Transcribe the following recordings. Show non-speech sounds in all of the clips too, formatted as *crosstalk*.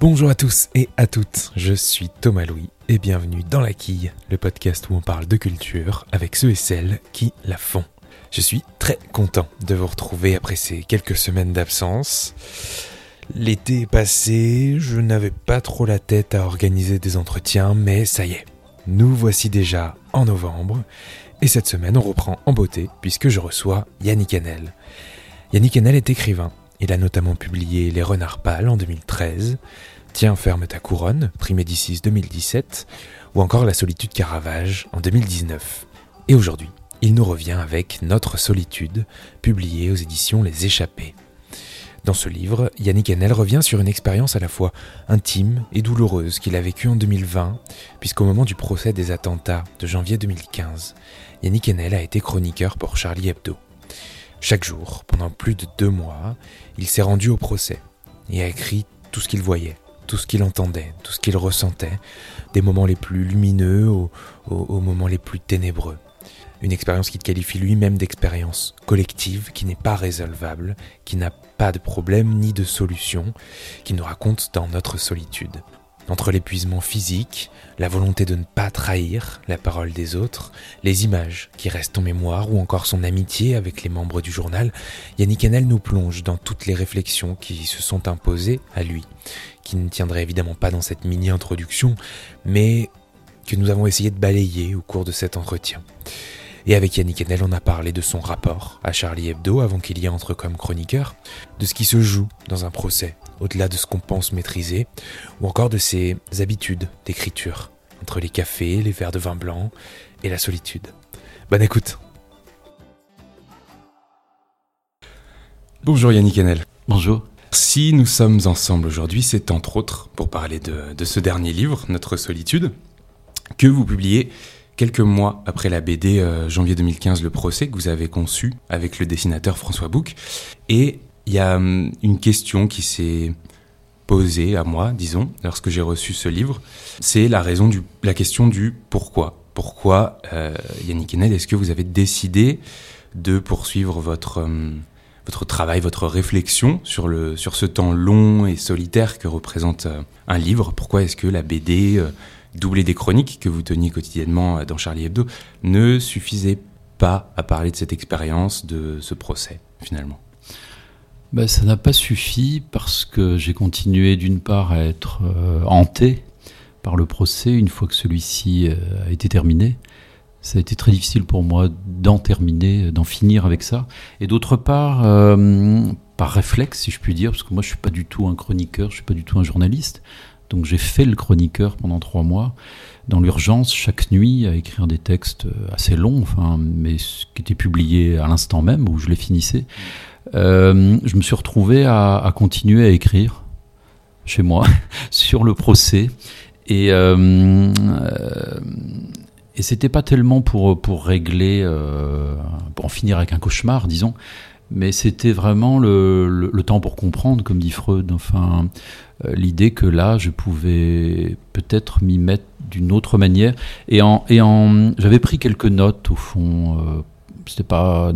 Bonjour à tous et à toutes, je suis Thomas Louis et bienvenue dans La Quille, le podcast où on parle de culture avec ceux et celles qui la font. Je suis très content de vous retrouver après ces quelques semaines d'absence. L'été est passé, je n'avais pas trop la tête à organiser des entretiens, mais ça y est, nous voici déjà en novembre, et cette semaine on reprend en beauté puisque je reçois Yannick Enel. Yannick Enel est écrivain, il a notamment publié Les Renards Pâles en 2013, Tiens ferme ta couronne, prix Médicis 2017, ou encore La solitude Caravage en 2019. Et aujourd'hui, il nous revient avec Notre solitude, publié aux éditions Les Échappés. Dans ce livre, Yannick Enel revient sur une expérience à la fois intime et douloureuse qu'il a vécue en 2020, puisqu'au moment du procès des attentats de janvier 2015, Yannick Enel a été chroniqueur pour Charlie Hebdo. Chaque jour, pendant plus de deux mois, il s'est rendu au procès et a écrit tout ce qu'il voyait, tout ce qu'il entendait, tout ce qu'il ressentait, des moments les plus lumineux aux, moments les plus ténébreux. Une expérience qu'il qualifie lui-même d'expérience collective, qui n'est pas résolvable, qui n'a pas de problème ni de solution, qui nous raconte dans notre solitude. Entre l'épuisement physique, la volonté de ne pas trahir la parole des autres, les images qui restent en mémoire ou encore son amitié avec les membres du journal, Yannick Enel nous plonge dans toutes les réflexions qui se sont imposées à lui, qui ne tiendraient évidemment pas dans cette mini-introduction, mais que nous avons essayé de balayer au cours de cet entretien. Et avec Yannick Enel, on a parlé de son rapport à Charlie Hebdo avant qu'il y entre comme chroniqueur, de ce qui se joue dans un procès, au-delà de ce qu'on pense maîtriser, ou encore de ses habitudes d'écriture, entre les cafés, les verres de vin blanc et la solitude. Bonne écoute Bonjour Yannick Enel. Bonjour. Si nous sommes ensemble aujourd'hui, c'est entre autres pour parler de, de ce dernier livre, Notre solitude, que vous publiez quelques mois après la BD euh, janvier 2015 Le procès que vous avez conçu avec le dessinateur François Bouc. Et il y a hum, une question qui s'est posée à moi, disons, lorsque j'ai reçu ce livre. C'est la raison du, la question du pourquoi. Pourquoi, euh, Yannick Enel, est-ce que vous avez décidé de poursuivre votre, hum, votre travail, votre réflexion sur, le, sur ce temps long et solitaire que représente euh, un livre? Pourquoi est-ce que la BD, doublée des chroniques que vous teniez quotidiennement dans Charlie Hebdo, ne suffisait pas à parler de cette expérience, de ce procès, finalement? Ben, Ça n'a pas suffi parce que j'ai continué d'une part à être euh, hanté par le procès une fois que celui-ci euh, a été terminé. Ça a été très difficile pour moi d'en terminer, d'en finir avec ça. Et d'autre part, euh, par réflexe, si je puis dire, parce que moi je suis pas du tout un chroniqueur, je suis pas du tout un journaliste. Donc j'ai fait le chroniqueur pendant trois mois, dans l'urgence, chaque nuit, à écrire des textes assez longs, enfin, mais qui étaient publiés à l'instant même où je les finissais. Euh, je me suis retrouvé à, continuer à écrire chez moi *laughs* sur le procès. Et, euh, euh, et c'était pas tellement pour, pour régler, euh, pour en finir avec un cauchemar, disons, mais c'était vraiment le, le, le, temps pour comprendre, comme dit Freud. Enfin, euh, l'idée que là, je pouvais peut-être m'y mettre d'une autre manière. Et en, et en, j'avais pris quelques notes au fond. C'était pas,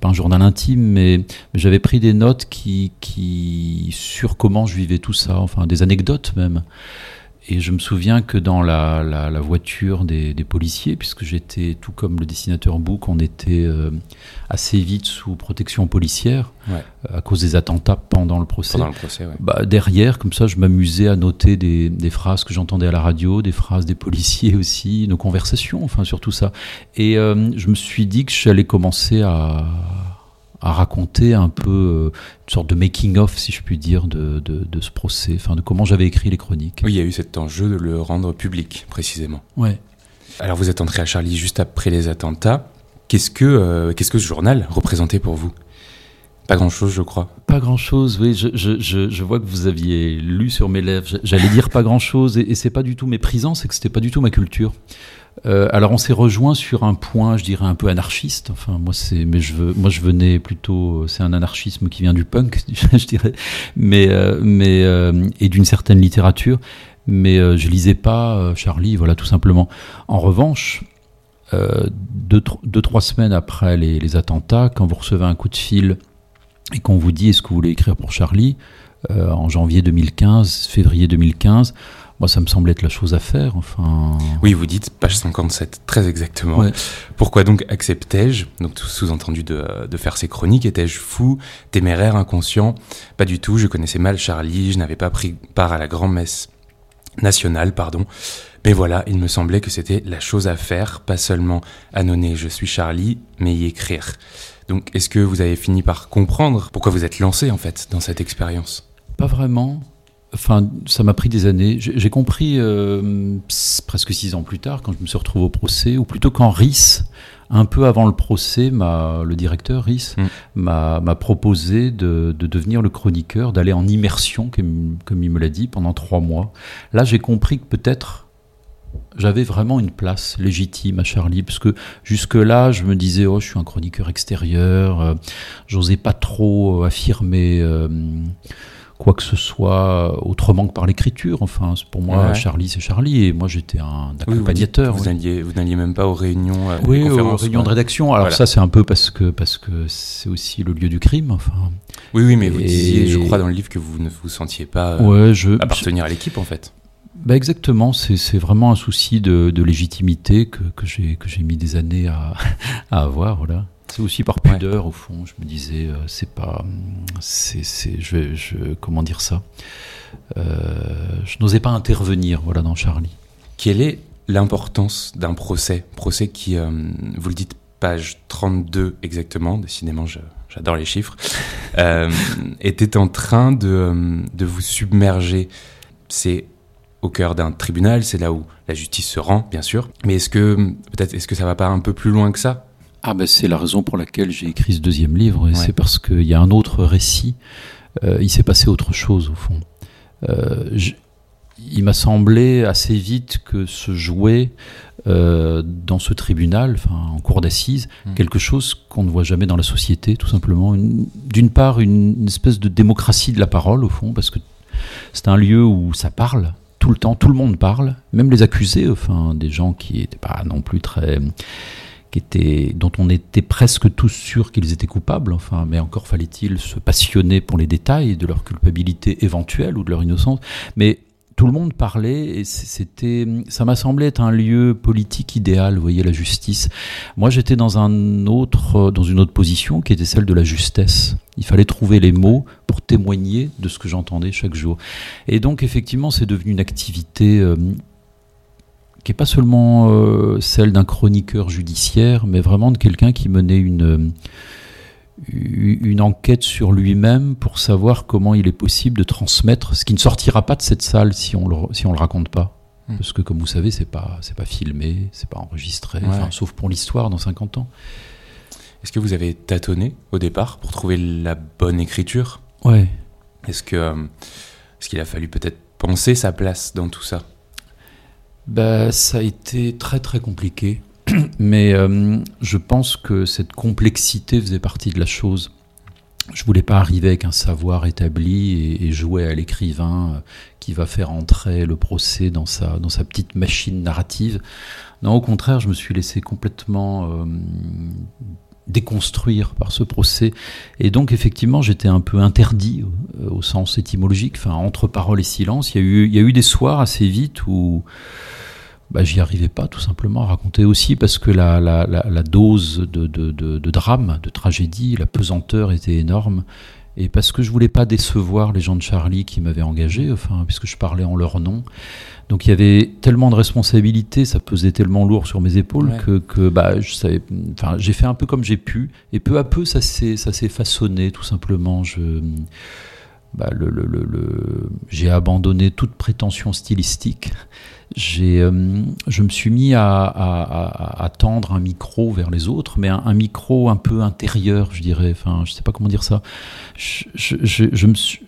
pas un journal intime, mais, mais j'avais pris des notes qui, qui sur comment je vivais tout ça, enfin des anecdotes même. Et je me souviens que dans la, la, la voiture des, des, policiers, puisque j'étais, tout comme le dessinateur Book, on était euh, assez vite sous protection policière ouais. à cause des attentats pendant le procès. Pendant le procès ouais. bah, derrière, comme ça, je m'amusais à noter des, des phrases que j'entendais à la radio, des phrases des policiers aussi, nos conversations, enfin sur tout ça. Et euh, je me suis dit que j'allais commencer à à raconter un peu euh, une sorte de making-of, si je puis dire, de, de, de, ce procès, enfin de comment j'avais écrit les chroniques. Oui, il y a eu cet enjeu de le rendre public, précisément. Ouais. Alors vous êtes entré à Charlie juste après les attentats. Qu'est-ce que, euh, qu'est-ce que ce journal représentait pour vous? Pas grand-chose, je crois. Pas grand-chose, oui. Je, je, je, je, vois que vous aviez lu sur mes lèvres. J'allais dire pas grand-chose, et, et c'est pas du tout méprisant, c'est que c'était pas du tout ma culture. Euh, alors on s'est rejoint sur un point, je dirais un peu anarchiste. Enfin moi c'est, mais je veux, moi je venais plutôt, c'est un anarchisme qui vient du punk, *laughs* je dirais, mais euh, mais euh, et d'une certaine littérature. Mais je lisais pas Charlie, voilà tout simplement. En revanche, deux, deux trois semaines après les, les, attentats, quand vous recevez un coup de fil et qu'on vous dit est-ce que vous voulez écrire pour Charlie, en janvier 2015, février 2015. Moi, ça me semble être la chose à faire. Enfin. Oui, vous dites page 57, très exactement. Pourquoi donc acceptais-je, donc sous-entendu de, de, faire ces chroniques, étais-je fou, téméraire, inconscient? Pas du tout. Je connaissais mal Charlie. Je n'avais pas pris part à la grand-messe nationale, pardon. Mais voilà, il me semblait que c'était la chose à faire, pas seulement annoncer je suis Charlie, mais y écrire. Donc est-ce que vous avez fini par comprendre pourquoi vous êtes lancé en fait dans cette expérience? Pas vraiment. Enfin, ça m'a pris des années. J'ai compris euh, presque six ans plus tard, quand je me suis retrouvé au procès, ou plutôt quand RIS, un peu avant le procès, le directeur RIS, mm. m'a proposé de, devenir le chroniqueur, d'aller en immersion, comme, comme il me l'a dit, pendant trois mois. Là, j'ai compris que peut-être j'avais vraiment une place légitime à Charlie, parce que jusque-là, je me disais, oh, je suis un chroniqueur extérieur, euh, j'osais pas trop affirmer euh, quoi que ce soit autrement que par l'écriture. Enfin, pour moi, Charlie, c'est Charlie, et moi, j'étais un accompagnateur. vous n'alliez même pas aux réunions euh, Oui, aux réunions de rédaction. Alors ça, c'est un peu parce que parce que c'est aussi le lieu du crime. Enfin. Oui, oui, mais vous disiez, je crois, dans le livre que vous ne vous sentiez pas appartenir à l'équipe, en fait. Bah exactement, c'est vraiment un souci de, légitimité que, que j'ai mis des années à, *laughs* à avoir. Voilà. C'est aussi par pudeur, au fond. Je me disais, euh, c'est pas. c'est je, je, comment dire ça euh, Je n'osais pas intervenir voilà, dans Charlie. Quelle est l'importance d'un procès Procès qui, euh, vous le dites, page 32 exactement, décidément, j'adore les chiffres, *laughs* était en train de, de vous submerger. C'est au cœur d'un tribunal, c'est là où la justice se rend, bien sûr. Mais est-ce que peut-être est-ce que ça va pas un peu plus loin que ça? Ah ben c'est la raison pour laquelle j'ai écrit ce deuxième livre. Et C'est parce qu'il y a un autre récit. Euh, il s'est passé autre chose au fond. Euh, il m'a semblé assez vite que se jouait euh, dans ce tribunal, enfin en cour d'assises, hmm. quelque chose qu'on ne voit jamais dans la société, tout simplement. D'une part, une espèce de démocratie de la parole au fond, parce que c'est un lieu où ça parle, tout le temps, tout le monde parle, même les accusés, enfin des gens qui n'étaient pas non plus très dont on était presque tous sûrs qu'ils étaient coupables, enfin, mais encore fallait-il se passionner pour les détails de leur culpabilité éventuelle ou de leur innocence. Mais tout le monde parlait et c'était, ça m'a semblé être un lieu politique idéal. Vous voyez la justice. Moi, j'étais dans un autre, dans une autre position qui était celle de la justesse. Il fallait trouver les mots pour témoigner de ce que j'entendais chaque jour. Et donc, effectivement, c'est devenu une activité euh, qui est pas seulement euh, celle d'un chroniqueur judiciaire, mais vraiment de quelqu'un qui menait une une enquête sur lui-même pour savoir comment il est possible de transmettre ce qui ne sortira pas de cette salle si on le, si on le raconte pas. Hmm. Parce que comme vous savez, c'est pas c'est pas filmé, c'est pas enregistré, sauf pour l'histoire dans 50 ans. Est-ce que vous avez tâtonné au départ pour trouver la bonne écriture? Ouais. Est-ce que euh, est-ce qu'il a fallu peut-être penser sa place dans tout ça? Bah, ça a été très très compliqué. *clears throat* Mais euh, je pense que cette complexité faisait partie de la chose. Je voulais pas arriver avec un savoir établi et, jouer à l'écrivain euh, qui va faire entrer le procès dans sa, dans sa petite machine narrative. Non, au contraire, je me suis laissé complètement euh, déconstruire par ce procès. Et donc, effectivement, j'étais un peu interdit au, sens étymologique, enfin, entre parole et silence. Il y a eu, il y a eu des soirs assez vite où bah, j'y arrivais pas tout simplement à raconter aussi parce que la, la, la, dose de, de, de, drame, de tragédie, la pesanteur était énorme. Et parce que je voulais pas décevoir les gens de Charlie qui m'avaient engagé, enfin, puisque je parlais en leur nom. Donc il y avait tellement de responsabilités, ça pesait tellement lourd sur mes épaules que, que bah, je savais, enfin, j'ai fait un peu comme j'ai pu. Et peu à peu, ça s'est, ça s'est façonné, tout simplement. Je, bah, j'ai abandonné toute prétention stylistique euh, je me suis mis à, tendre un micro vers les autres, mais un, micro un peu intérieur, je dirais. Enfin, je sais pas comment dire ça. Je, je, me suis,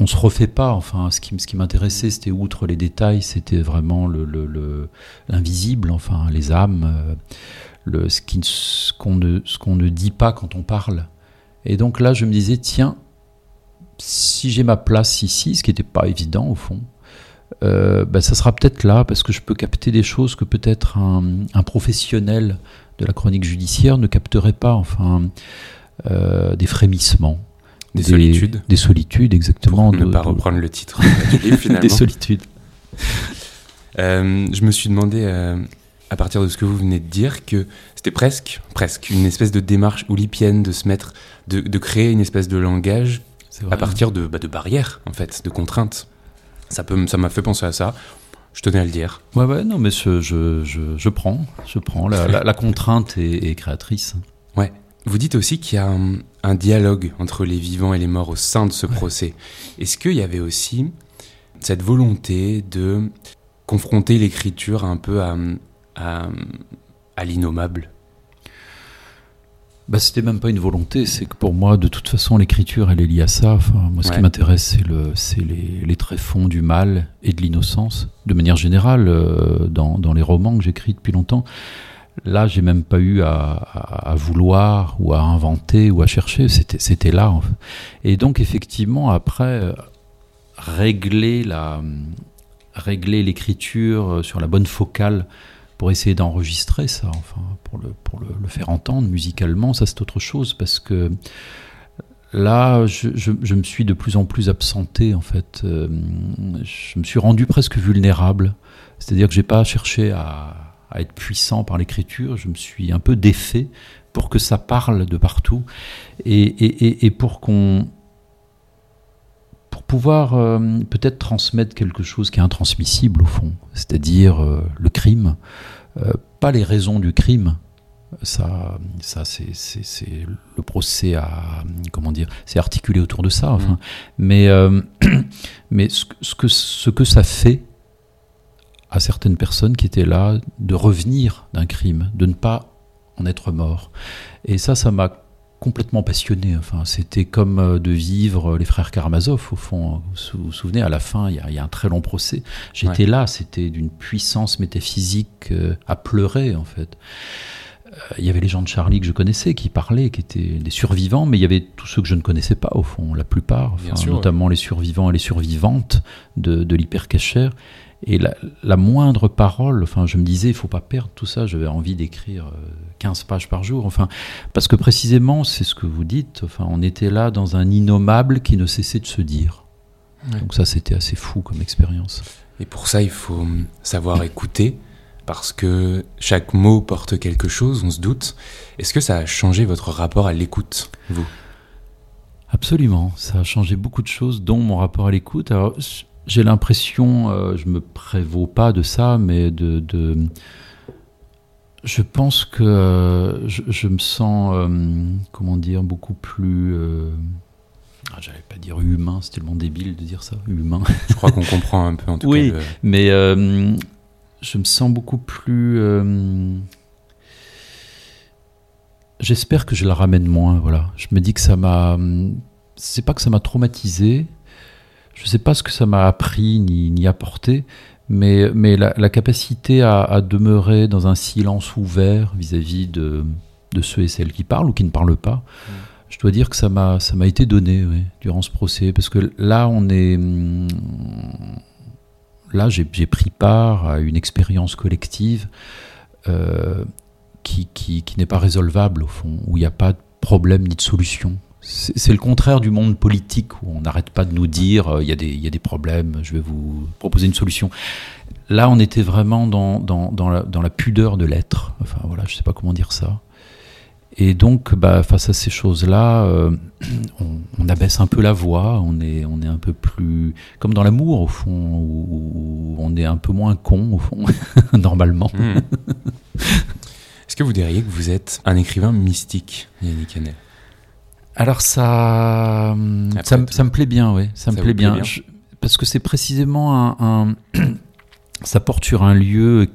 on se refait pas. Enfin, ce qui, ce qui m'intéressait, c'était outre les détails, c'était vraiment le, le, l'invisible. Enfin, les âmes, euh, le, ce, qu'on ne, ce qu'on ne dit pas quand on parle. Et donc là, je me disais, tiens, si j'ai ma place ici, ce qui n'était pas évident au fond euh, bah, ça sera peut-être là parce que je peux capter des choses que peut-être un, professionnel de la chronique judiciaire ne capterait pas, enfin, euh, des frémissements, Des, solitudes. Des solitudes, exactement. Pour ne pas reprendre le titre du livre, *laughs* finalement. des solitudes. Euh, je me suis demandé, à partir de ce que vous venez de dire, que c'était presque, presque une espèce de démarche oulipienne de se mettre, de, de créer une espèce de langage à partir de, bah, de barrières, en fait, de contraintes. Ça peut, ça m'a fait penser à ça. Je tenais à le dire. Ouais, ouais, non, mais je, je, je, je prends, je prends. La, la, contrainte est, est, créatrice. Ouais. Vous dites aussi qu'il y a un, un, dialogue entre les vivants et les morts au sein de ce ouais. procès. Est-ce qu'il y avait aussi cette volonté de confronter l'écriture un peu à, à, à l'innommable? Bah, c'était même pas une volonté, c'est que pour moi, de toute façon, l'écriture, elle est liée à ça. Enfin, moi, ce ouais. qui m'intéresse, c'est le, les, les tréfonds du mal et de l'innocence, de manière générale, euh, dans, dans les romans que j'écris depuis longtemps. Là, j'ai même pas eu à, à, à, vouloir ou à inventer ou à chercher. C'était, là. En fait. Et donc, effectivement, après, régler la, régler l'écriture sur la bonne focale pour essayer d'enregistrer ça, enfin, pour, le, pour le, faire entendre musicalement, ça c'est autre chose, parce que là, je, me suis de plus en plus absenté, en fait. Euh, je me suis rendu presque vulnérable, c'est-à-dire que j'ai pas cherché à, à, être puissant par l'écriture, je me suis un peu défait pour que ça parle de partout, et, et, et pour qu'on pour pouvoir euh, peut-être transmettre quelque chose qui est intransmissible au fond, c'est-à-dire euh, le crime, euh, pas les raisons du crime. Ça, ça c'est, le procès à comment dire, c'est articulé autour de ça. Enfin, mmh. mais *clears throat* mais ce, ce, que ce que ça fait à certaines personnes qui étaient là de revenir d'un crime, de ne pas en être mort. Et ça, ça m'a complètement passionné. Enfin, c'était comme euh, de vivre les frères Karamazov, au fond. Vous vous souvenez, à la fin, il y a, il y a un très long procès. J'étais ouais. là, c'était d'une puissance métaphysique euh, à pleurer, en fait. Euh, il y avait les gens de Charlie que je connaissais, qui parlaient, qui étaient des survivants, mais il y avait tous ceux que je ne connaissais pas, au fond, la plupart, enfin, sûr, notamment ouais. les survivants et les survivantes de, de l'hypercachère. Et la, la, moindre parole, enfin, je me disais, il faut pas perdre tout ça. J'avais envie d'écrire 15 pages par jour. Enfin, parce que précisément, c'est ce que vous dites. Enfin, on était là dans un innommable qui ne cessait de se dire. Ouais. Donc ça, c'était assez fou comme expérience. Et pour ça, il faut savoir écouter, parce que chaque mot porte quelque chose. On se doute. Est-ce que ça a changé votre rapport à l'écoute, vous? Absolument. Ça a changé beaucoup de choses, dont mon rapport à l'écoute. Alors j'ai l'impression, euh, je me prévaux pas de ça, mais de, de je pense que euh, je, je, me sens, euh, comment dire, beaucoup plus. Euh, ah, J'allais pas dire humain, c'est tellement débile de dire ça, humain. Je crois qu'on comprend un peu en tout oui, cas. Oui, le... mais euh, je me sens beaucoup plus. Euh, j'espère que je la ramène moins, voilà. Je me dis que ça m'a. C'est pas que ça m'a traumatisé, je sais pas ce que ça m'a appris ni, ni apporté, mais, mais la, la capacité à, à, demeurer dans un silence ouvert vis-à-vis -vis de, de, ceux et celles qui parlent ou qui ne parlent pas, mmh. je dois dire que ça m'a été donné oui, durant ce procès, parce que là, on est... Là, j'ai pris part à une expérience collective euh, qui, qui, n'est pas résolvable, au fond, où il n'y a pas de problème ni de solution. C'est le contraire du monde politique où on n'arrête pas de nous dire euh, il euh, y, y, a des problèmes, je vais vous proposer une solution. Là, on était vraiment dans, dans, dans, la, dans la, pudeur de l'être. Enfin, voilà, je ne sais pas comment dire ça. Et donc, bah, face à ces choses-là, euh, on, on, abaisse un peu la voix, on est, on est un peu plus. Comme dans l'amour, au fond, où, où, on est un peu moins con, au fond, *laughs* normalement. Mmh. Est-ce que vous diriez que vous êtes un écrivain mystique, Yannick Hanel? Alors ça, ça, ça, me plaît bien, oui, ça, ça me plaît bien, bien? Je, parce que c'est précisément un, un *clears throat* ça porte sur un lieu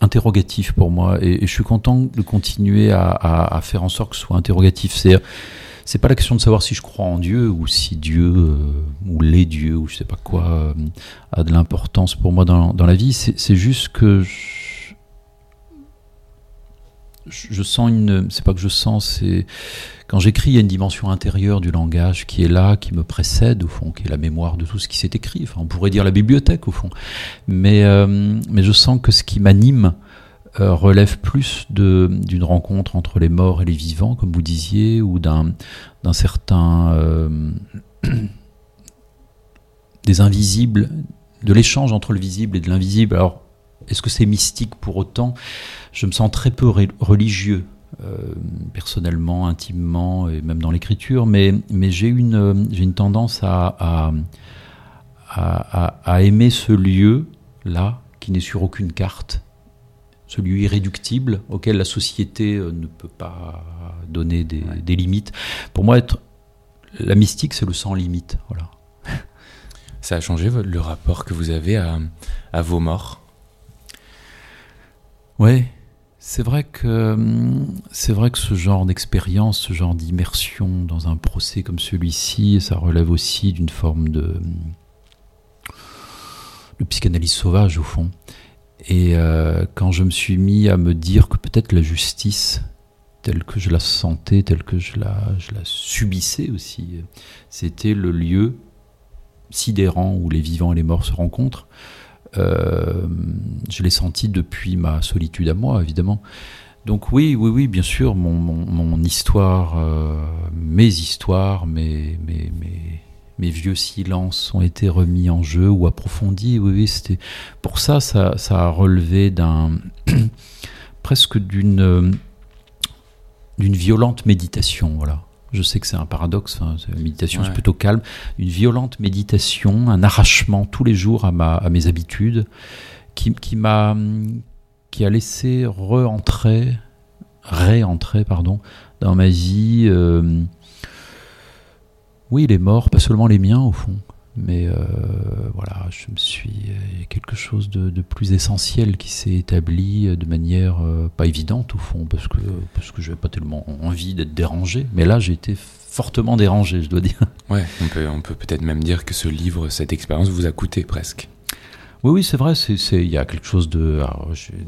interrogatif pour moi, et, je suis content de continuer à, à, à, faire en sorte que ce soit interrogatif. C'est c'est pas la question de savoir si je crois en Dieu ou si Dieu euh, ou les dieux ou je sais pas quoi euh, a de l'importance pour moi dans, dans la vie. C'est juste que je, je sens une, c'est pas que je sens, c'est quand j'écris, il y a une dimension intérieure du langage qui est là, qui me précède au fond, qui est la mémoire de tout ce qui s'est écrit. Enfin, on pourrait dire la bibliothèque au fond. Mais, euh, mais je sens que ce qui m'anime, euh, relève plus d'une rencontre entre les morts et les vivants, comme vous disiez, ou d'un certain... Euh, *clears throat* des invisibles, de l'échange entre le visible et de l'invisible. Alors, est-ce que c'est mystique pour autant? Je me sens très peu religieux, euh, personnellement, intimement, et même dans l'écriture, mais, mais j'ai une, une tendance à, à, à aimer ce lieu-là, qui n'est sur aucune carte, ce lieu irréductible auquel la société euh, ne peut pas donner des, limites. Pour moi, être, la mystique, c'est le sans limite. Voilà. Ça a changé le rapport que vous avez à, à vos morts? Vrai que c'est vrai que ce genre d'expérience, ce genre d'immersion dans un procès comme celui-ci, ça relève aussi d'une forme de, de psychanalyse sauvage au fond. Et euh, quand je me suis mis à me dire que peut-être la justice, telle que je la sentais, telle que je la, je la subissais aussi, c'était le lieu sidérant où les vivants et les morts se rencontrent. Euh, je l'ai senti depuis ma solitude à moi, évidemment. Donc oui, oui, oui, bien sûr, mon, histoire, euh, mes histoires, mes, mes, vieux silences ont été remis en jeu ou approfondis. Oui, c'était pour ça, ça, ça a relevé d'un *clears throat* presque d'une d'une violente méditation. Voilà. Je sais que c'est un paradoxe, hein, la méditation c'est plutôt calme. Une violente méditation, un arrachement tous les jours à, ma, à mes habitudes, qui, qui m'a qui a laissé re-entrer, ré-entrer, pardon, dans ma vie. Euh, oui, il est mort, pas seulement les miens au fond, mais euh, voilà, je me suis il y a quelque chose de, plus essentiel qui s'est établi de manière euh, pas évidente au fond, parce que parce que j'avais pas tellement envie d'être dérangé, mais là j'ai été fortement dérangé, je dois dire. Ouais, on peut on peut peut-être même dire que ce livre, cette expérience vous a coûté presque. Oui, oui, c'est vrai. Il y a quelque chose de,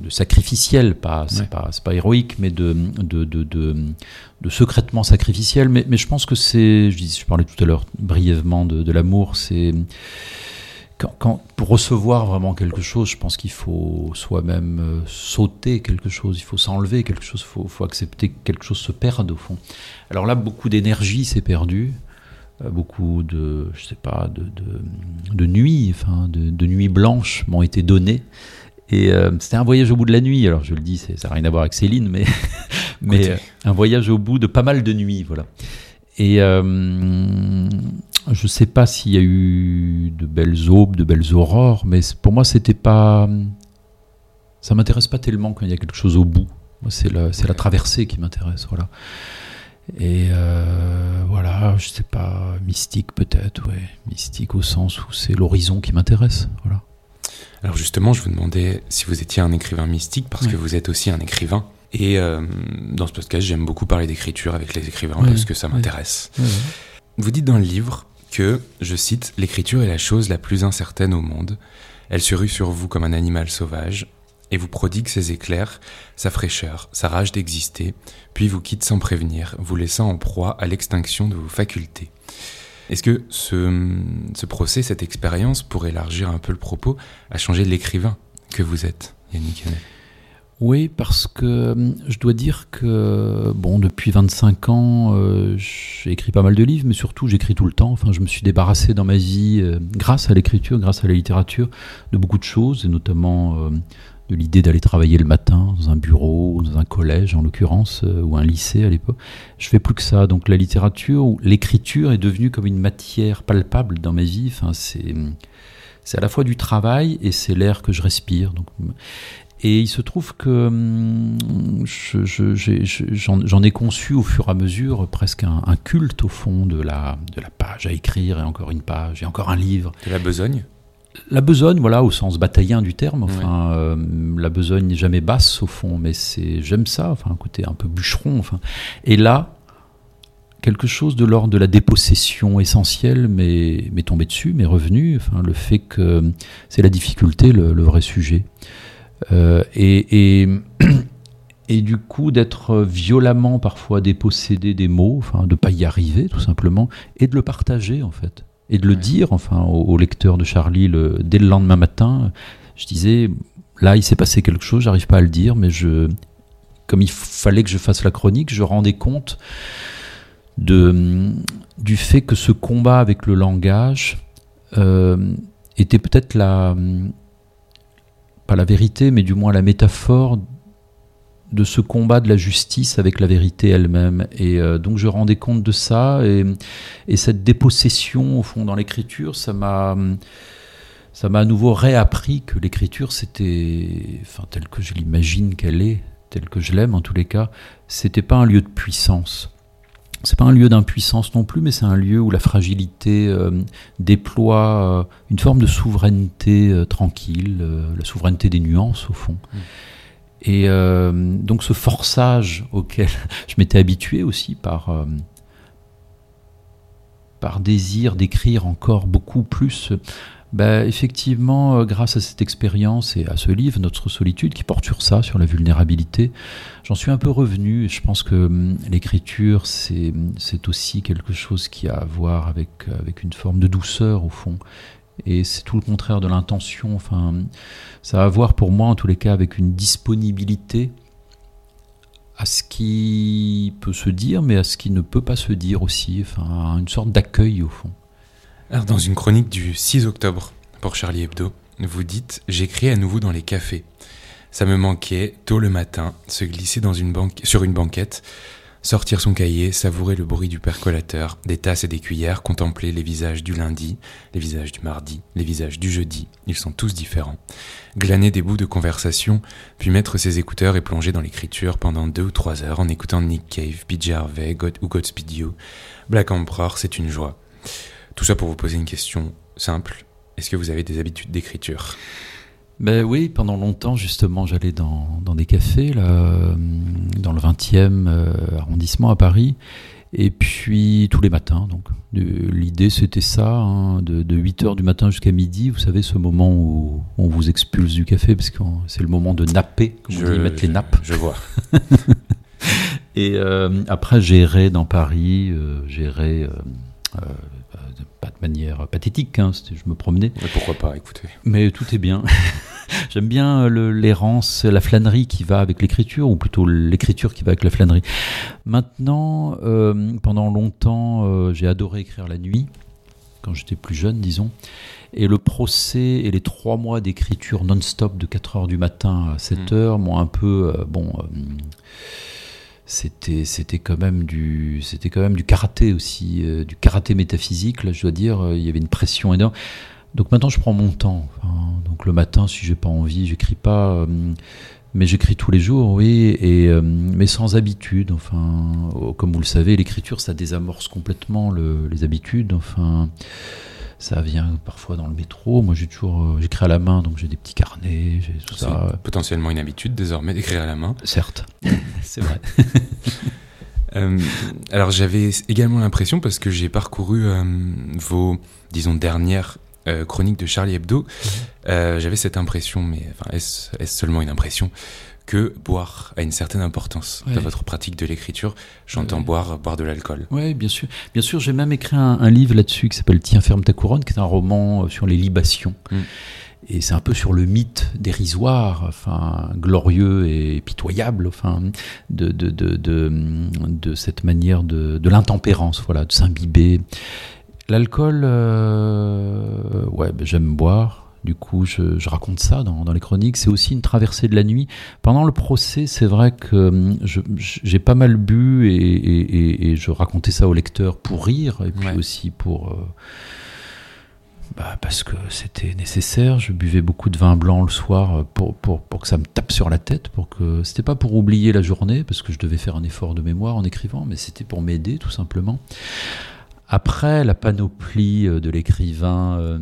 de sacrificiel, pas, c'est pas, pas, héroïque, mais de, de, de, de, secrètement sacrificiel. Mais, mais je pense que c'est, je, je parlais tout à l'heure brièvement de, l'amour, c'est quand, quand, pour recevoir vraiment quelque chose, je pense qu'il faut soi-même euh, sauter quelque chose, il faut s'enlever quelque chose, il faut, faut accepter que quelque chose se perde au fond. Alors là, beaucoup d'énergie s'est perdue. Euh, beaucoup de, je sais pas, de, de, nuits, enfin, de, nuits blanches m'ont été données. Et euh, c'était un voyage au bout de la nuit. Alors je le dis, ça n'a rien à voir avec Céline, mais, *laughs* mais euh, un voyage au bout de pas mal de nuits, voilà. Et je ne sais pas s'il y a eu de belles aubes, de belles aurores, mais pour moi, c'était pas. Ça m'intéresse pas tellement quand il y a quelque chose au bout. Moi, c'est la, la traversée qui m'intéresse, voilà. Et euh, voilà, je sais pas, mystique peut-être, ouais, mystique au sens où c'est l'horizon qui m'intéresse, voilà. Alors justement, je vous demandais si vous étiez un écrivain mystique parce que vous êtes aussi un écrivain. Et euh, dans ce podcast, j'aime beaucoup parler d'écriture avec les écrivains parce que ça m'intéresse. Vous dites dans le livre que, je cite, l'écriture est la chose la plus incertaine au monde. Elle se rue sur vous comme un animal sauvage et vous prodigue ses éclairs, sa fraîcheur, sa rage d'exister, puis vous quitte sans prévenir, vous laissant en proie à l'extinction de vos facultés. Est-ce que ce, ce, procès, cette expérience, pour élargir un peu le propos, a changé l'écrivain que vous êtes, Yannick oui, parce que hum, je dois dire que bon, depuis 25 ans, euh, j'ai écrit pas mal de livres, mais surtout j'écris tout le temps. Enfin, je me suis débarrassé dans ma vie, euh, grâce à l'écriture, grâce à la littérature, de beaucoup de choses, et notamment euh, l'idée d'aller travailler le matin dans un bureau, dans un collège en l'occurrence, euh, ou un lycée à l'époque. Je fais plus que ça. Donc la littérature ou l'écriture est devenue comme une matière palpable dans ma vie. Enfin, c'est c'est à la fois du travail et c'est l'air que je respire. Donc, et il se trouve que hum, j'en ai conçu au fur et à mesure presque un, un, culte au fond de la, de la page à écrire et encore une page et encore un livre. De la besogne? La besogne, voilà, au sens bataillien du terme. Enfin, euh, la besogne n'est jamais basse au fond, mais c'est j'aime ça. Enfin, un côté un peu bûcheron. Enfin, et là, quelque chose de l'ordre de la dépossession essentielle m'est tombé dessus, m'est revenu. Enfin, le fait que c'est la difficulté, le, vrai sujet. Euh, et, et, *clears throat* et, du coup, d'être violemment parfois dépossédé des mots, enfin, de pas y arriver, tout simplement, et de le partager en fait et de le dire, enfin, au, lecteur de Charlie, le, dès le lendemain matin, je disais, là, il s'est passé quelque chose, j'arrive pas à le dire, mais je, comme il fallait que je fasse la chronique, je rendais compte de, du fait que ce combat avec le langage euh, était peut-être la, pas la vérité, mais du moins la métaphore de ce combat de la justice avec la vérité elle-même. Et euh, donc je rendais compte de ça, et, et cette dépossession au fond dans l'écriture, ça m'a ça m'a à nouveau réappris que l'écriture, c'était, enfin, telle que je l'imagine qu'elle est, telle que je l'aime en tous les cas, c'était pas un lieu de puissance. C'est pas un lieu d'impuissance non plus, mais c'est un lieu où la fragilité euh, déploie euh, une forme de souveraineté tranquille, la souveraineté des nuances au fond. Mm. Et donc ce forçage auquel *laughs* je m'étais habitué aussi par par désir d'écrire encore beaucoup plus ben, Effectivement, euh, grâce à cette expérience et à ce livre, Notre solitude, qui porte sur ça, sur la vulnérabilité, j'en suis un peu revenu. Je pense que hum, l'écriture, c'est aussi quelque chose qui a à voir avec une forme de douceur, au fond. Et c'est tout le contraire de l'intention. Enfin, ça a à voir pour moi, en tous les cas, avec une disponibilité à ce qui peut se dire, mais à ce qui ne peut pas se dire aussi. Enfin, une sorte d'accueil, au fond. Alors, dans une chronique du 6 octobre pour Charlie Hebdo, vous dites J'écris à nouveau dans les cafés. Ça me manquait, tôt le matin, se glisser dans une sur une banquette, sortir son cahier, savourer le bruit du percolateur, des tasses et des cuillères, contempler les visages du lundi, les visages du mardi, les visages du jeudi, ils sont tous différents, glaner des bouts de conversation, puis mettre ses écouteurs et plonger dans l'écriture pendant deux ou trois heures en écoutant Nick Cave, PJ Harvey God, ou Godspeed You. Black Emperor, c'est une joie. Tout ça pour vous poser une question simple. Est-ce que vous avez des habitudes d'écriture? Ben oui, pendant longtemps, justement, j'allais dans, dans, des cafés, là, euh, dans le 20e euh, arrondissement à Paris, et puis tous les matins. Donc, l'idée, c'était ça, hein, de, 8h du matin jusqu'à midi, vous savez, ce moment où on vous expulse du café, parce que c'est le moment de napper, comme je, on dit, mettre les nappes. Je vois. *laughs* et euh, après, j'irai dans Paris, j'irai pas de manière pathétique, hein, je me promenais. Mais pourquoi pas, écoutez. Mais tout est bien. *laughs* J'aime bien l'errance, la flânerie qui va avec l'écriture, ou plutôt l'écriture qui va avec la flânerie. Maintenant, euh, pendant longtemps, euh, j'ai adoré écrire la nuit, quand j'étais plus jeune, disons. Et le procès et les trois mois d'écriture non-stop de 4 heures du matin à 7 hmm. heures m'ont un peu... Euh, bon c'était c'était quand même du c'était quand même du karaté aussi euh, du karaté métaphysique là je dois dire euh, il y avait une pression énorme donc maintenant je prends mon temps donc le matin si j'ai pas envie j'écris pas euh, mais j'écris tous les jours oui et mais sans habitude enfin comme vous le savez l'écriture ça désamorce complètement les habitudes enfin ça vient parfois dans le métro. Moi, j'ai toujours, euh, j'écris à la main, donc j'ai des petits carnets, j'ai tout ça. Potentiellement une habitude désormais d'écrire à la main. Certes, *laughs* c'est vrai. *laughs* Euh, alors, j'avais également l'impression, parce que j'ai parcouru euh, vos, disons, dernières chroniques de Charlie Hebdo, mhm. j'avais cette impression, mais enfin, est-ce seulement une impression, que boire a une certaine importance dans votre pratique de l'écriture. J'entends boire, boire de l'alcool. Oui, bien sûr. Bien sûr, j'ai même écrit un, livre là-dessus qui s'appelle Tiens, ferme ta couronne, qui est un roman euh, sur les libations. Mm. Et c'est un peu sur le mythe dérisoire, enfin, glorieux et pitoyable, enfin, de, de, de, de, cette manière de, de l'intempérance, voilà, de s'imbiber. L'alcool, euh, ouais, ben, j'aime boire. Du coup, je, raconte ça dans, les chroniques. C'est aussi une traversée de la nuit. Pendant le procès, c'est vrai que hum, j'ai pas mal bu et, je racontais ça au lecteur pour rire et puis aussi pour. Euh, bah, parce que c'était nécessaire. Je buvais beaucoup de vin blanc le soir euh, pour, pour, pour que ça me tape sur la tête. Pour que c'était pas pour oublier la journée, parce que je devais faire un effort de mémoire en écrivant, mais c'était pour m'aider tout simplement. Après la panoplie euh, de l'écrivain euh,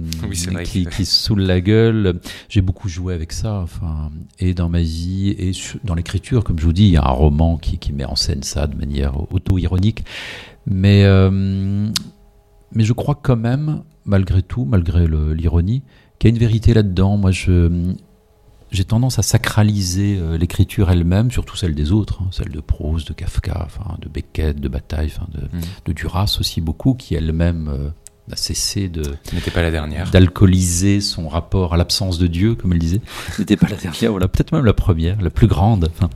qui, qui, se saoule la gueule, j'ai beaucoup joué avec ça, enfin, et dans ma vie, et dans l'écriture, comme je vous dis, il y a un roman qui, qui met en scène ça de manière auto-ironique. Mais, euh, mais je crois quand même, malgré tout, malgré l'ironie, qu'il y a une vérité là-dedans. Moi, je, j'ai tendance à sacraliser euh, l'écriture elle-même, surtout celle des autres, hein, celle de Proust, de Kafka, enfin, de Beckett, de Bataille, enfin, de, de, Duras aussi beaucoup, qui elle-même euh, a cessé de n'était pas la dernière d'alcooliser son rapport à l'absence de Dieu, comme elle disait. *laughs* N'était pas la dernière, voilà, peut-être même la première, la plus grande, enfin,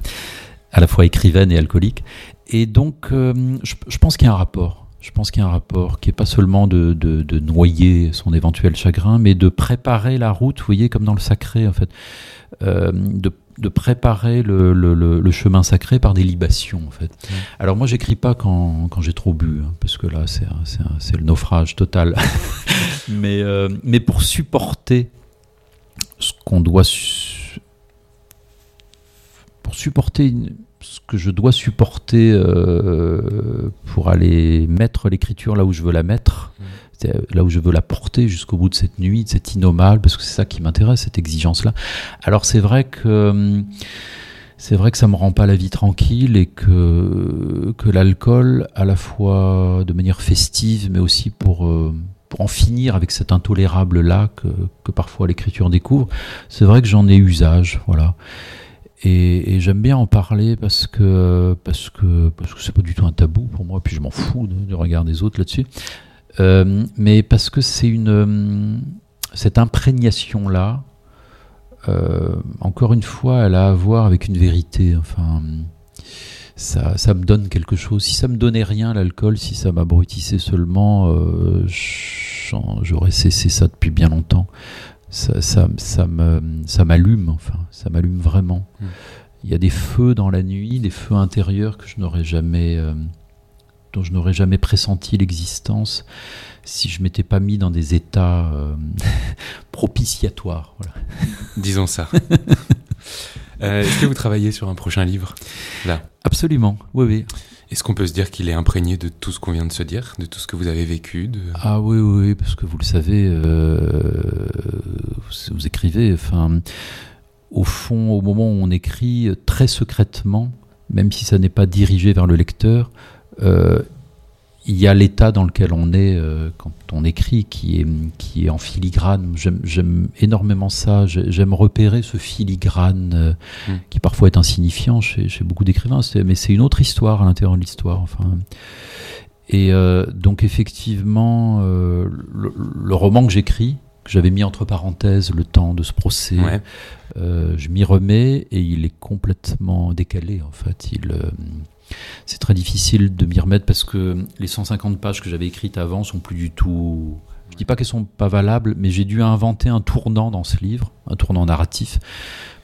à la fois écrivaine et alcoolique. Et donc, euh, je, je, pense qu'il y a un rapport. Je pense qu'il y a un rapport qui est pas seulement de, de, de, noyer son éventuel chagrin, mais de préparer la route, vous voyez, comme dans le sacré, en fait, euh, de de préparer le, le, le, chemin sacré par des libations en fait. Alors moi j'écris pas quand, quand j'ai trop bu hein, parce que là c'est le naufrage total. *laughs* mais, euh, mais pour supporter ce qu'on doit pour supporter ce que je dois supporter euh, pour aller mettre l'écriture là où je veux la mettre, là où je veux la porter jusqu'au bout de cette nuit, de cette innommable, parce que c'est ça qui m'intéresse, cette exigence-là. Alors c'est vrai que hum, c'est vrai que ça me rend pas la vie tranquille et que que l'alcool, à la fois de manière festive, mais aussi pour euh, pour en finir avec cet intolérable là que, que parfois l'écriture découvre, c'est vrai que j'en ai usage, voilà. Et, j'aime bien en parler parce que parce que parce que c'est pas du tout un tabou pour moi. Puis je m'en fous du regard des autres là-dessus. Euh, mais parce que c'est une euh, cette imprégnation là. Euh, encore une fois, elle a à voir avec une vérité. Enfin, ça, ça me donne quelque chose. Si ça me donnait rien, l'alcool, si ça m'abrutissait seulement, j'aurais cessé ça depuis bien longtemps. Ça, ça, ça me, ça m'allume. Enfin, ça m'allume vraiment. Mmh. Il y a des feux dans la nuit, des feux intérieurs que je n'aurais jamais euh, dont je n'aurais jamais pressenti l'existence si je m'étais pas mis dans des états euh, *laughs* propitiatoires. Voilà. *laughs* Disons ça. euh, Est-ce que vous travaillez sur un prochain livre là? Absolument, oui, oui. Est-ce qu'on peut se dire qu'il est imprégné de tout ce qu'on vient de se dire, de tout ce que vous avez vécu de... Ah oui, oui, parce que vous le savez, euh, vous écrivez, enfin, au fond, au moment où on écrit, très secrètement, même si ça n'est pas dirigé vers le lecteur, euh, il y a l'état dans lequel on est euh, quand on écrit qui est, qui est en filigrane. J'aime énormément ça. J'aime repérer ce filigrane euh, mm. qui parfois est insignifiant chez, chez beaucoup d'écrivains. Mais c'est une autre histoire à l'intérieur de l'histoire. Enfin. Et euh, donc effectivement, euh, le, le, roman que j'écris, que j'avais mis entre parenthèses le temps de ce procès, ouais. je m'y remets et il est complètement décalé en fait. Il c'est très difficile de m'y remettre parce que les 150 pages que j'avais écrites avant sont plus du tout. Je dis pas qu'elles sont pas valables, mais j'ai dû inventer un tournant dans ce livre, un tournant narratif,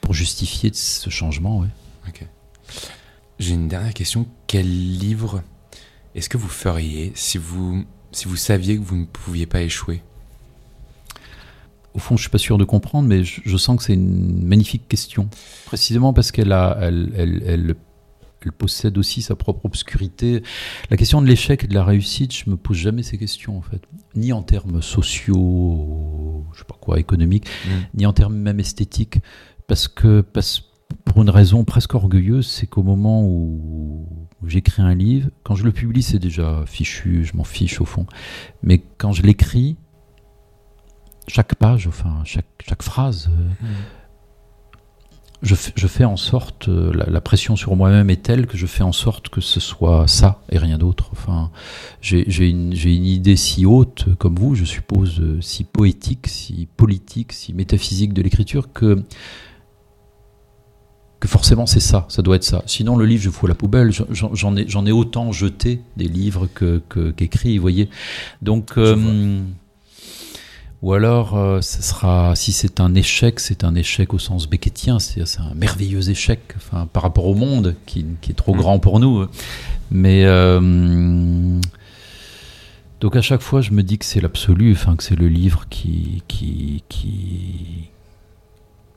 pour justifier ce changement. Ouais. J'ai une dernière question. Quel livre est-ce que vous feriez si vous, si vous saviez que vous ne pouviez pas échouer? Au fond, je suis pas sûr de comprendre, mais je, je sens que c'est une magnifique question. Précisément parce qu'elle a, elle, elle, elle elle possède aussi sa propre obscurité. La question de l'échec et de la réussite, je me pose jamais ces questions en fait, ni en termes sociaux, je sais pas quoi, économiques, mmh. ni en termes même esthétiques, parce que parce, pour une raison presque orgueilleuse, c'est qu'au moment où, où j'écris un livre, quand je le publie, c'est déjà fichu, je m'en fiche au fond, mais quand je l'écris, chaque page, enfin chaque, chaque phrase. Mmh je, je, fais en sorte, euh, la, la pression sur moi-même est telle que je fais en sorte que ce soit ça et rien d'autre. Enfin, j'ai une, une, idée si haute, comme vous, je suppose, euh, si poétique, si politique, si métaphysique de l'écriture que que forcément c'est ça, ça doit être ça. Sinon le livre je fous à la poubelle. J'en ai, ai autant jeté des livres que qu'écrit, que, vous voyez. Donc euh, ou alors, euh, ce sera, si c'est un échec, c'est un échec au sens beckettien, c'est un merveilleux échec, enfin, par rapport au monde qui, qui est trop mmh. grand pour nous. Mais euh, donc à chaque fois, je me dis que c'est l'absolu, enfin que c'est le livre qui, qui, qui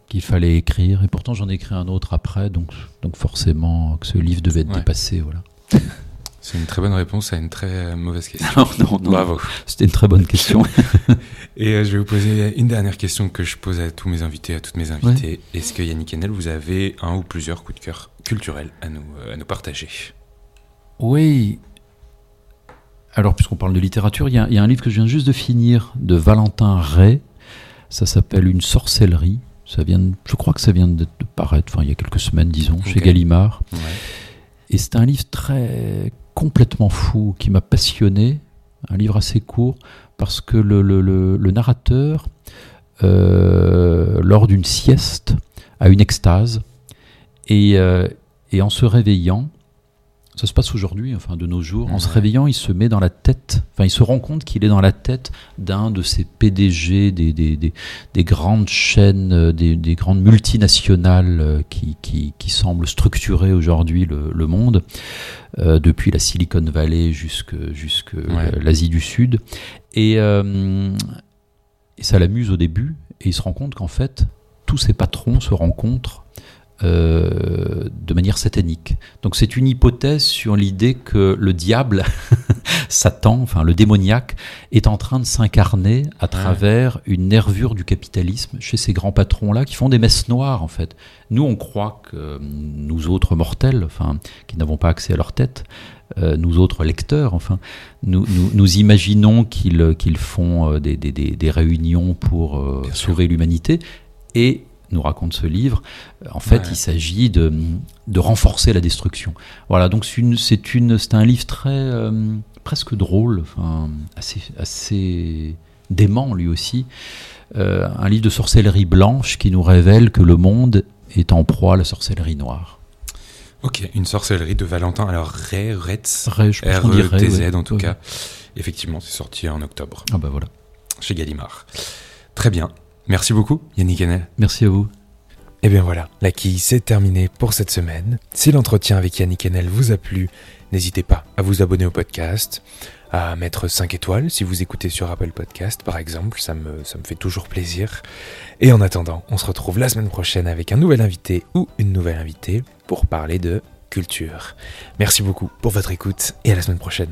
qu'il fallait écrire. Et pourtant, j'en ai écrit un autre après, donc, donc forcément que ce livre devait être ouais. dépassé, voilà. *laughs* C'est une très bonne réponse à une très mauvaise question. Non, non, non. Bravo. C'était une très bonne question. *laughs* *laughs* Et euh, je vais vous poser une dernière question que je pose à tous mes invités, à toutes mes invitées. Ouais. Est-ce que Yannick Enel, vous avez un ou plusieurs coups de cœur culturels à nous, euh, à nous partager? Oui. Alors, puisqu'on parle de littérature, il y, y, a un livre que je viens juste de finir de Valentin Ray. Ça s'appelle Une sorcellerie. Ça vient, de, je crois que ça vient de, de paraître, enfin, il y a quelques semaines, disons, okay. chez Gallimard. Ouais. Et c'est un livre très complètement fou qui m'a passionné, un livre assez court, parce que le, narrateur, euh, lors d'une sieste, a une extase, et, euh, et en se réveillant, ça se passe aujourd'hui, enfin de nos jours, en se réveillant, il se met dans la tête, enfin il se rend compte qu'il est dans la tête d'un de ces PDG des, des, des, des grandes chaînes, euh, des, des grandes multinationales euh, qui, qui, qui semblent structurer aujourd'hui le, le monde, euh, depuis la Silicon Valley jusque, jusque Ouais. l'Asie du Sud. Et, euh, et ça l'amuse au début, et il se rend compte qu'en fait, tous ces patrons se rencontrent euh, de manière satanique. Donc c'est une hypothèse sur l'idée que le diable, *laughs* Satan, enfin le démoniaque, est en train de s'incarner à travers une nervure du capitalisme chez ces grands patrons-là qui font des messes noires en fait. Nous on croit que nous autres mortels, enfin qui n'avons pas accès à leur tête, euh, nous autres lecteurs, enfin, nous, nous, nous imaginons qu'ils font euh, des, des, des, des réunions pour euh, sauver l'humanité et nous raconte ce livre, en fait, Ouais. il s'agit de, de renforcer la destruction. Voilà, donc c'est un livre très euh, presque drôle, enfin assez, assez dément lui aussi, Euh, un livre de sorcellerie blanche qui nous révèle que le monde est en proie à la sorcellerie noire. Ok, une sorcellerie de Valentin. Alors, Ray, Retz, Ré, je pense qu'on dirait, R-E-T-Z ouais. en tout Ouais. cas. Effectivement, c'est sorti en octobre Ah bah voilà. chez Gallimard. Très bien. Merci beaucoup, Yannick Henel. Merci à vous. Et bien voilà, la quille, c'est terminé pour cette semaine. Si l'entretien avec Yannick Henel vous a plu, n'hésitez pas à vous abonner au podcast, à mettre 5 étoiles si vous écoutez sur Apple Podcast par exemple, ça me, ça me fait toujours plaisir. Et en attendant, on se retrouve la semaine prochaine avec un nouvel invité ou une nouvelle invitée pour parler de culture. Merci beaucoup pour votre écoute et à la semaine prochaine.